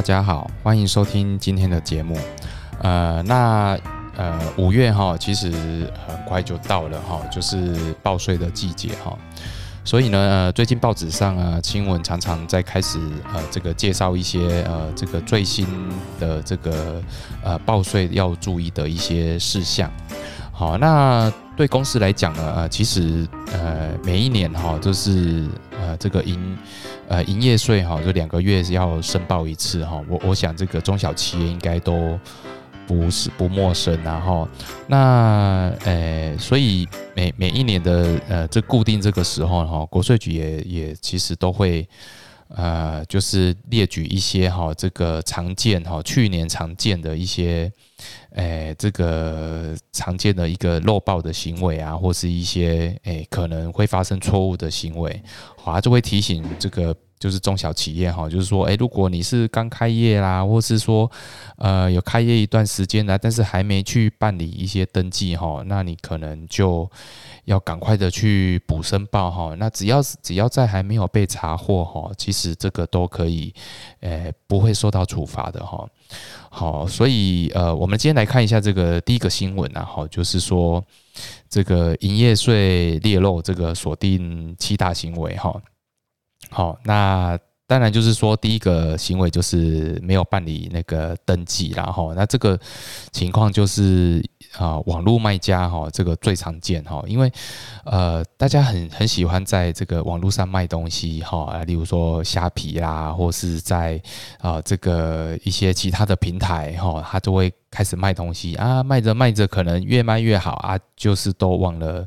大家好，欢迎收听今天的节目。呃，那呃五月哈，其实很快就到了哈，就是报税的季节哈。所以呢，最近报纸上啊，新闻常常在开始呃这个介绍一些呃这个最新的这个呃报税要注意的一些事项。好，那对公司来讲呢，呃，其实呃每一年哈就是呃这个营呃营业税哈，就两个月要申报一次哈。我我想这个中小企业应该都不是不陌生然后那呃所以每每一年的呃这固定这个时候哈，国税局也也其实都会呃就是列举一些哈这个常见哈去年常见的一些。诶，这个常见的一个漏报的行为啊，或是一些诶可能会发生错误的行为，好啊，就会提醒这个就是中小企业哈，就是说，诶，如果你是刚开业啦，或是说呃有开业一段时间啦，但是还没去办理一些登记哈，那你可能就要赶快的去补申报哈。那只要是只要在还没有被查获哈，其实这个都可以诶不会受到处罚的哈。好，所以呃，我们今天来看一下这个第一个新闻啊，好，就是说这个营业税列漏这个锁定七大行为哈。好，那当然就是说第一个行为就是没有办理那个登记，然后那这个情况就是。啊，网络卖家哈，这个最常见哈，因为呃，大家很很喜欢在这个网络上卖东西哈，例如说虾皮啦，或是在啊这个一些其他的平台哈，他就会开始卖东西啊，卖着卖着可能越卖越好啊，就是都忘了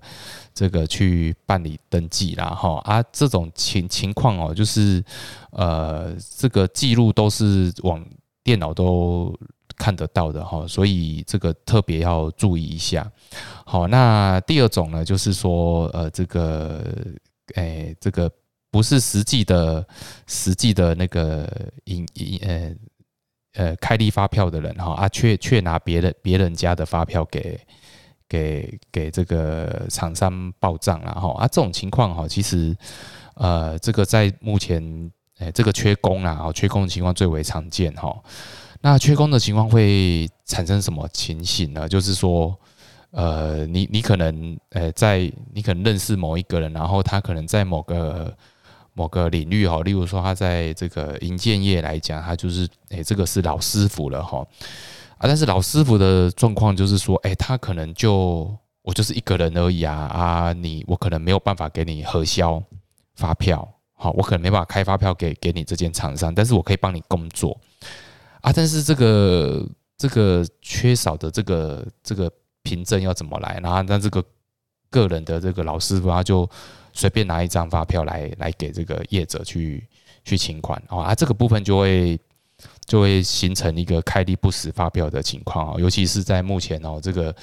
这个去办理登记啦哈啊，这种情情况哦，就是呃，这个记录都是往电脑都。看得到的哈，所以这个特别要注意一下。好，那第二种呢，就是说，呃，这个，诶，这个不是实际的、实际的那个营营呃呃开立发票的人哈啊，却却拿别人别人家的发票给给给这个厂商报账了哈啊，这种情况哈，其实呃，这个在目前诶这个缺工啊，缺工的情况最为常见哈。那缺工的情况会产生什么情形呢？就是说，呃，你你可能，呃，在你可能认识某一个人，然后他可能在某个某个领域哈，例如说他在这个银建业来讲，他就是，哎，这个是老师傅了哈，啊，但是老师傅的状况就是说，哎，他可能就我就是一个人而已啊，啊，你我可能没有办法给你核销发票，好，我可能没办法开发票给给你这间厂商，但是我可以帮你工作。啊，但是这个这个缺少的这个这个凭证要怎么来？然后那这个个人的这个老师傅他就随便拿一张发票来来给这个业者去去请款哦，啊，这个部分就会就会形成一个开立不实发票的情况哦，尤其是在目前哦这个。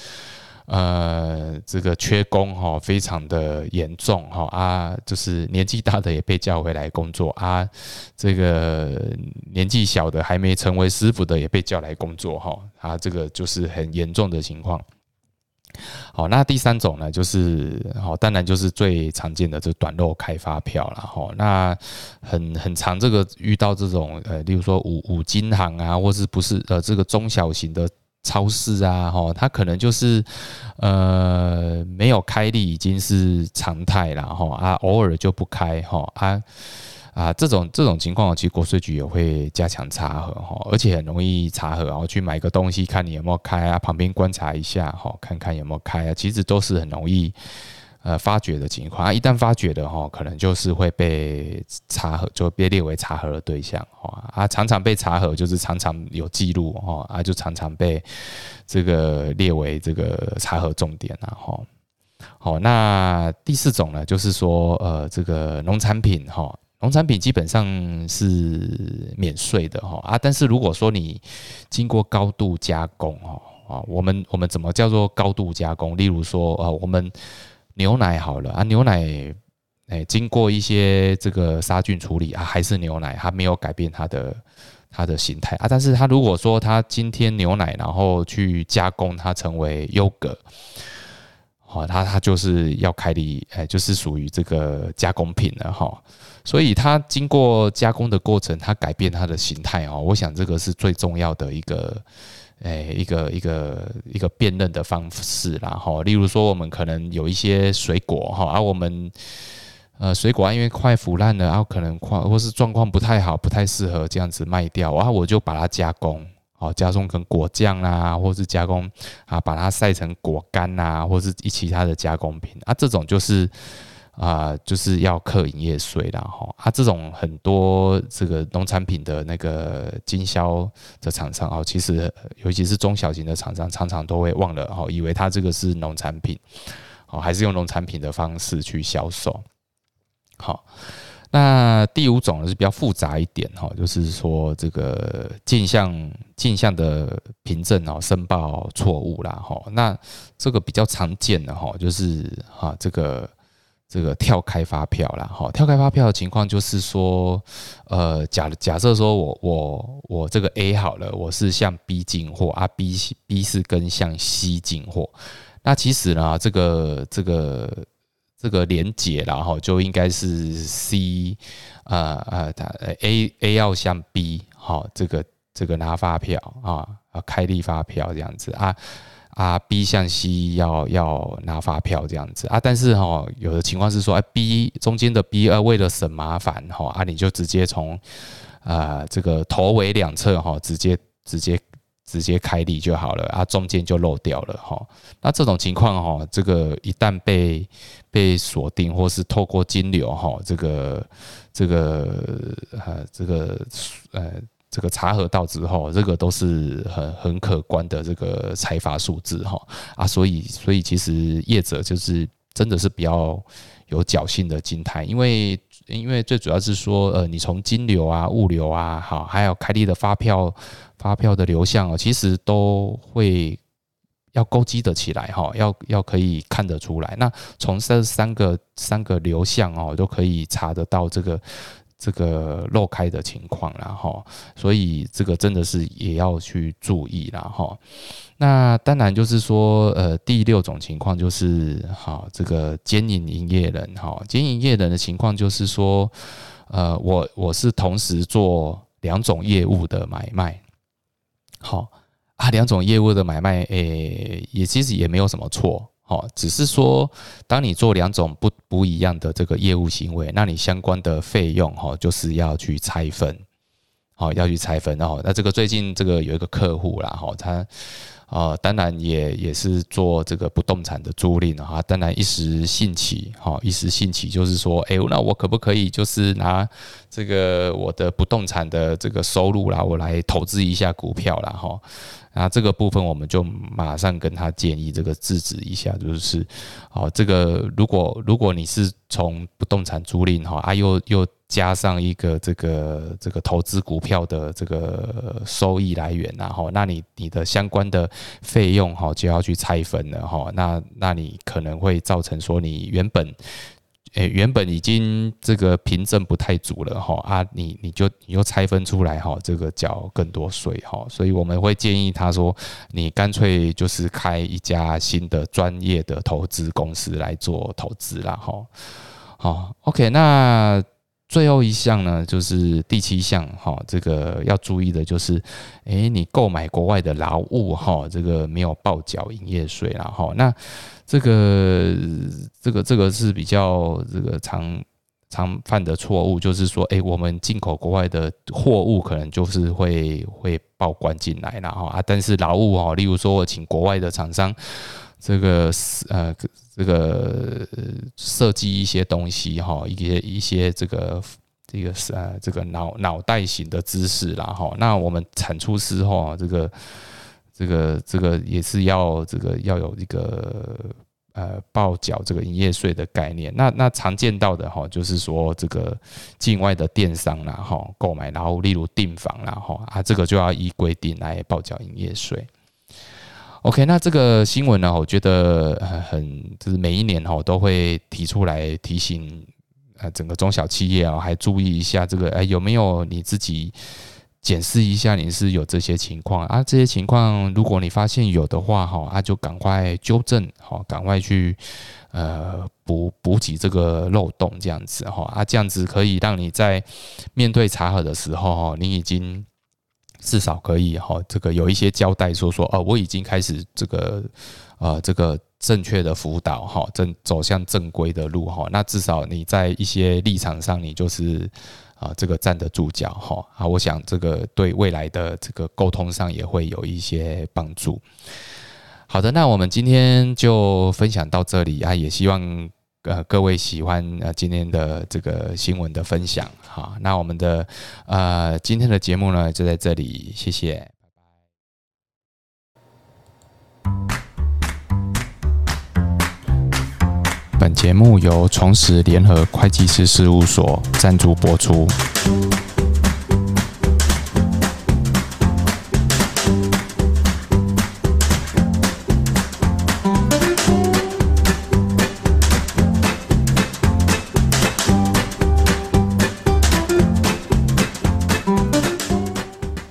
呃，这个缺工哈，非常的严重哈啊，就是年纪大的也被叫回来工作啊，这个年纪小的还没成为师傅的也被叫来工作哈，啊，这个就是很严重的情况。好，那第三种呢，就是好，当然就是最常见的这短漏开发票了哈。那很很长，这个遇到这种呃，例如说五五金行啊，或是不是呃这个中小型的。超市啊，哈，它可能就是呃没有开立已经是常态了，哈啊，偶尔就不开，哈啊啊这种这种情况，其实国税局也会加强查核，哈，而且很容易查核，然后去买个东西看你有没有开啊，旁边观察一下，哈，看看有没有开啊，其实都是很容易。呃，发觉的情况啊，一旦发觉的哈，可能就是会被查核，就被列为查核的对象哈啊，常常被查核，就是常常有记录哈啊，就常常被这个列为这个查核重点啊哈。好，那第四种呢，就是说呃，这个农产品哈，农产品基本上是免税的哈啊，但是如果说你经过高度加工哈啊，我们我们怎么叫做高度加工？例如说啊，我们牛奶好了啊，牛奶哎，经过一些这个杀菌处理啊，还是牛奶，它没有改变它的它的形态啊。但是它如果说它今天牛奶，然后去加工它成为优格，好，它它就是要开立，哎，就是属于这个加工品了哈。所以它经过加工的过程，它改变它的形态哦。我想这个是最重要的一个，诶，一个一个一个辨认的方式啦哈。例如说，我们可能有一些水果哈，而我们呃水果啊因为快腐烂了，然后可能快或是状况不太好，不太适合这样子卖掉，然后我就把它加工，哦，加工成果酱啦，或是加工啊，把它晒成果干呐，或是一其他的加工品啊，这种就是。啊，就是要课营业税啦，哈，啊，这种很多这个农产品的那个经销的厂商哦，其实尤其是中小型的厂商，常常都会忘了哦，以为它这个是农产品，哦，还是用农产品的方式去销售。好，那第五种呢是比较复杂一点哈，就是说这个镜像镜像的凭证哦，申报错误啦，哈，那这个比较常见的哈，就是哈这个。这个跳开发票啦，哈，跳开发票的情况就是说，呃，假假设说我我我这个 A 好了，我是向 B 进货啊，B B 是跟向 C 进货，那其实呢，这个这个这个连结然后就应该是 C，呃呃，它 A A 要向 B 好，这个这个拿发票啊啊，开立发票这样子啊。啊，B 向 C 要要拿发票这样子啊，但是哈，有的情况是说，哎，B 中间的 B 呃为了省麻烦哈，啊，你就直接从啊这个头尾两侧哈，直接直接直接开立就好了啊，中间就漏掉了哈。那这种情况哈，这个一旦被被锁定或是透过金流哈，这个这个呃这个呃。这个查核到之后，这个都是很很可观的这个财阀数字哈啊，所以所以其实业者就是真的是比较有侥幸的心态，因为因为最主要是说呃，你从金流啊、物流啊，好，还有开立的发票、发票的流向哦，其实都会要勾稽的起来哈，要要可以看得出来。那从这三个三个流向哦，都可以查得到这个。这个漏开的情况，然后，所以这个真的是也要去注意了哈。那当然就是说，呃，第六种情况就是，哈，这个兼营营业人，哈，兼营业人的情况就是说，呃，我我是同时做两种业务的买卖，好啊，两种业务的买卖，诶，也其实也没有什么错。哦，只是说，当你做两种不不一样的这个业务行为，那你相关的费用哈，就是要去拆分，好，要去拆分。然后，那这个最近这个有一个客户啦，哈，他啊，当然也也是做这个不动产的租赁啊，当然一时兴起，哈，一时兴起就是说，哎，那我可不可以就是拿这个我的不动产的这个收入啦，我来投资一下股票啦，哈。那这个部分我们就马上跟他建议，这个制止一下，就是，好，这个如果如果你是从不动产租赁哈，啊又又加上一个这个这个投资股票的这个收益来源然后，那你你的相关的费用哈就要去拆分了哈，那那你可能会造成说你原本。诶，原本已经这个凭证不太足了哈啊，你你就你又拆分出来哈，这个缴更多税哈，所以我们会建议他说，你干脆就是开一家新的专业的投资公司来做投资啦哈。好，OK，那最后一项呢，就是第七项哈，这个要注意的就是，诶，你购买国外的劳务哈，这个没有报缴营业税啦哈，那。这个这个这个是比较这个常常犯的错误，就是说，哎，我们进口国外的货物可能就是会会报关进来了哈啊，但是劳务哈，例如说我请国外的厂商，这个呃这个设计一些东西哈，一些一些这个这个呃这个脑脑袋型的知识啦哈，那我们产出之后这个。这个这个也是要这个要有一个呃报缴这个营业税的概念。那那常见到的哈，就是说这个境外的电商啦哈，购买然后例如订房啦哈啊，这个就要依规定来报缴营业税。OK，那这个新闻呢，我觉得很就是每一年哈都会提出来提醒呃整个中小企业啊，还注意一下这个哎有没有你自己。检视一下你是有这些情况啊，这些情况如果你发现有的话哈，啊就赶快纠正哈，赶快去呃补补给这个漏洞这样子哈啊，这样子可以让你在面对查核的时候哈，你已经至少可以哈，这个有一些交代说说哦，我已经开始这个呃这个正确的辅导哈，正走向正规的路哈，那至少你在一些立场上你就是。啊，这个站得住脚哈啊，我想这个对未来的这个沟通上也会有一些帮助。好的，那我们今天就分享到这里啊，也希望呃各位喜欢呃今天的这个新闻的分享哈。那我们的呃今天的节目呢就在这里，谢谢，本节目由重实联合会计师事务所赞助播出。